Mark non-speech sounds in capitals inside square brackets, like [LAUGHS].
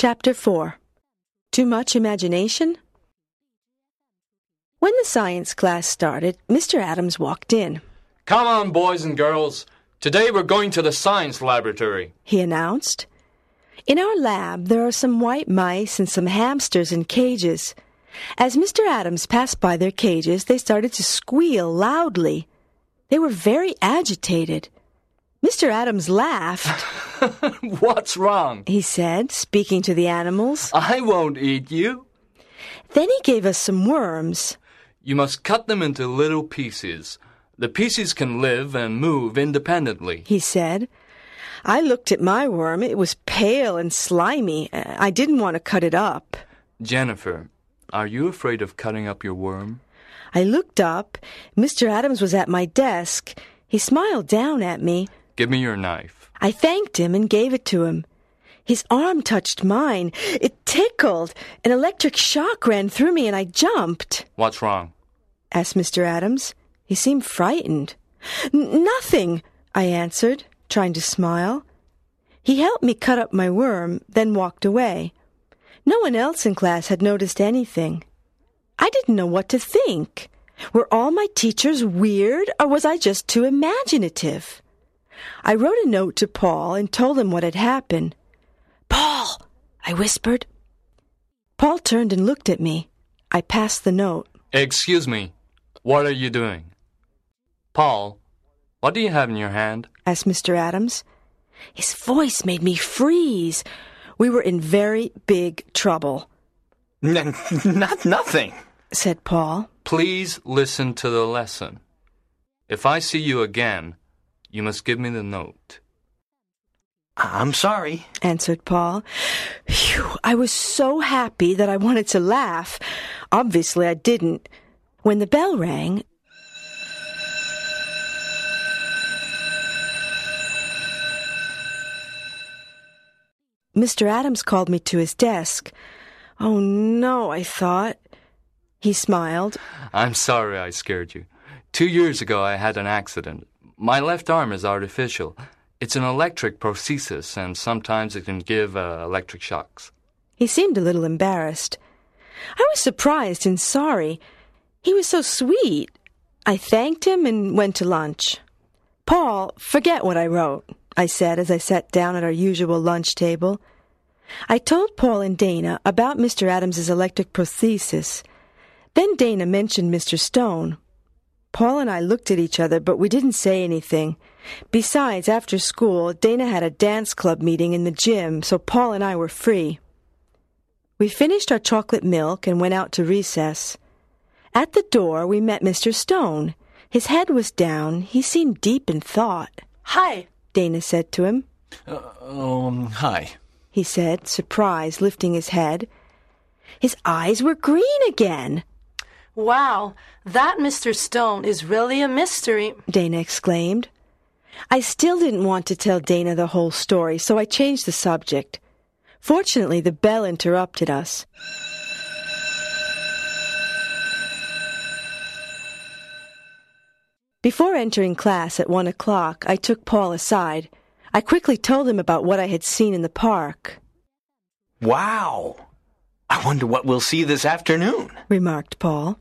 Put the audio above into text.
Chapter 4 Too Much Imagination? When the science class started, Mr. Adams walked in. Come on, boys and girls. Today we're going to the science laboratory. He announced. In our lab, there are some white mice and some hamsters in cages. As Mr. Adams passed by their cages, they started to squeal loudly. They were very agitated. Mr. Adams laughed. [LAUGHS] [LAUGHS] What's wrong? he said, speaking to the animals. I won't eat you. Then he gave us some worms. You must cut them into little pieces. The pieces can live and move independently. He said. I looked at my worm. It was pale and slimy. I didn't want to cut it up. Jennifer, are you afraid of cutting up your worm? I looked up. Mr. Adams was at my desk. He smiled down at me. Give me your knife. I thanked him and gave it to him. His arm touched mine. It tickled. An electric shock ran through me and I jumped. What's wrong? asked Mr. Adams. He seemed frightened. Nothing, I answered, trying to smile. He helped me cut up my worm, then walked away. No one else in class had noticed anything. I didn't know what to think. Were all my teachers weird, or was I just too imaginative? I wrote a note to Paul and told him what had happened. Paul, I whispered. Paul turned and looked at me. I passed the note. Excuse me. What are you doing? Paul, what do you have in your hand? asked Mr. Adams. His voice made me freeze. We were in very big trouble, N- not nothing. said Paul. Please listen to the lesson. If I see you again, you must give me the note. I'm sorry. answered Paul. Phew, I was so happy that I wanted to laugh. Obviously, I didn't. When the bell rang, Mr. Adams called me to his desk. Oh no, I thought. He smiled. I'm sorry I scared you. Two years ago, I had an accident. My left arm is artificial. It's an electric prosthesis, and sometimes it can give uh, electric shocks. He seemed a little embarrassed. I was surprised and sorry. He was so sweet. I thanked him and went to lunch. Paul, forget what I wrote, I said as I sat down at our usual lunch table. I told Paul and Dana about Mr. Adams's electric prosthesis. Then Dana mentioned Mr. Stone. Paul and I looked at each other, but we didn't say anything. Besides, after school, Dana had a dance club meeting in the gym, so Paul and I were free. We finished our chocolate milk and went out to recess. At the door, we met Mr. Stone. His head was down. He seemed deep in thought. Hi. Dana said to him. Um, hi. He said, surprised, lifting his head. His eyes were green again. Wow, that Mr. Stone is really a mystery. Dana exclaimed. I still didn't want to tell Dana the whole story, so I changed the subject. Fortunately, the bell interrupted us. Before entering class at one o'clock, I took Paul aside. I quickly told him about what I had seen in the park, Wow. I wonder what we'll see this afternoon. remarked Paul.